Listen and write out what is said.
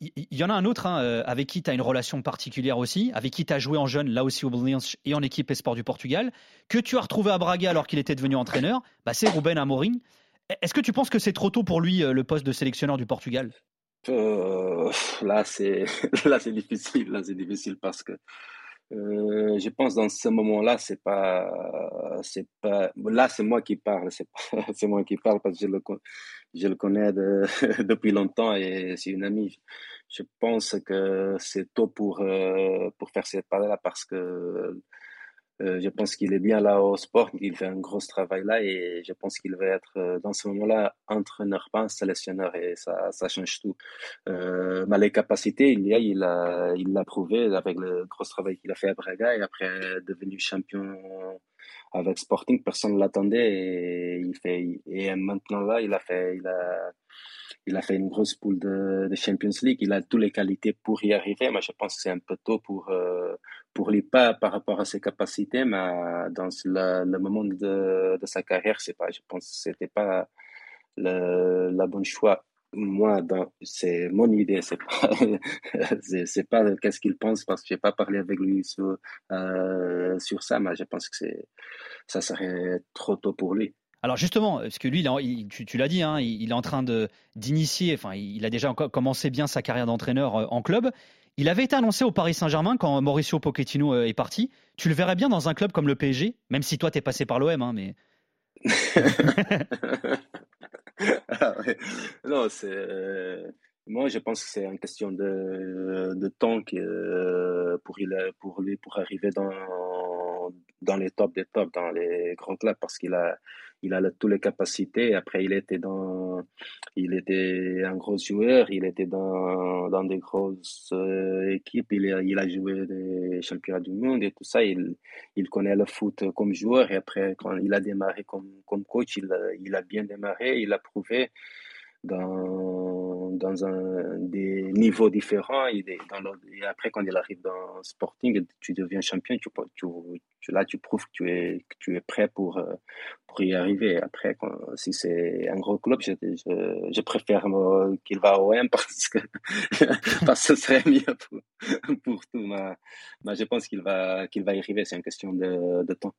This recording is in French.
il y, en a un autre hein, euh, avec qui tu as une relation particulière aussi, avec qui tu as joué en jeune, là aussi au Belenenses et en équipe Esport du Portugal, que tu as retrouvé à Braga alors qu'il était devenu entraîneur, bah, c'est Ruben Amorim. Est-ce que tu penses que c'est trop tôt pour lui euh, le poste de sélectionneur du Portugal? Euh, Là, c'est là c'est difficile, là c'est difficile parce que euh, je pense dans ce moment-là, c'est pas, c'est pas, là c'est moi qui parle, c'est c'est moi qui parle parce que je le, je le connais de, depuis longtemps et c'est une amie. Je pense que c'est tôt pour euh, pour faire cette parole-là parce que je pense qu'il est bien là au sport, il fait un gros travail là et je pense qu'il va être euh, dans ce moment-là entraîneur, pas sélectionneur et ça, ça change tout. Euh, mais les capacités, il y a, il a, il l'a prouvé avec le gros travail qu'il a fait à Braga et après devenu champion avec Sporting, personne ne l'attendait et il fait, et maintenant là, il a fait, il a, il a fait une grosse poule de, de, Champions League. Il a toutes les qualités pour y arriver. Mais je pense que c'est un peu tôt pour, euh, pour lui, pas par rapport à ses capacités, mais dans le, moment de, de, sa carrière, c'est pas, je pense que c'était pas le, la bonne choix. Moi, c'est mon idée, c'est pas, c'est pas qu'est-ce qu'il pense parce que j'ai pas parlé avec lui sur, euh, sur ça, mais je pense que c'est, ça serait trop tôt pour lui. Alors justement, parce que lui, il, tu, l'as dit, hein, il, est en train de d'initier, enfin, il a déjà commencé bien sa carrière d'entraîneur euh, en club. Il avait été annoncé au Paris Saint-Germain quand Mauricio Pochettino euh, est parti. Tu le verrais bien dans un club comme le PSG, même si toi, tu es passé par l'OM, hein, mais... Non, c'est... Euh, moi, je pense que c'est une question de, temps pour, il, pour lui pour arriver dans, dans les tops des tops, dans les grands clubs, parce qu'il a, il a toutes les capacités. Après, il était dans, il était un gros joueur, il était dans, dans des grosses euh, équipes, il a, il a joué des championnats du monde et tout ça. Il, il connaît le foot comme joueur et après, quand il a démarré comme, comme coach, il, il a bien démarré, il a prouvé dans, dans un, des niveaux différents. Et, après, quand il arrive dans Sporting, tu deviens champion, tu, là, tu prouves que tu es, que tu es prêt pour, euh, pour y arriver. Après, si c'est un gros club, je, préfère qu'il va au M parce que, parce que ce serait mieux pour, pour tout. Mais, je pense qu'il va, qu'il va y arriver. C'est une question de temps.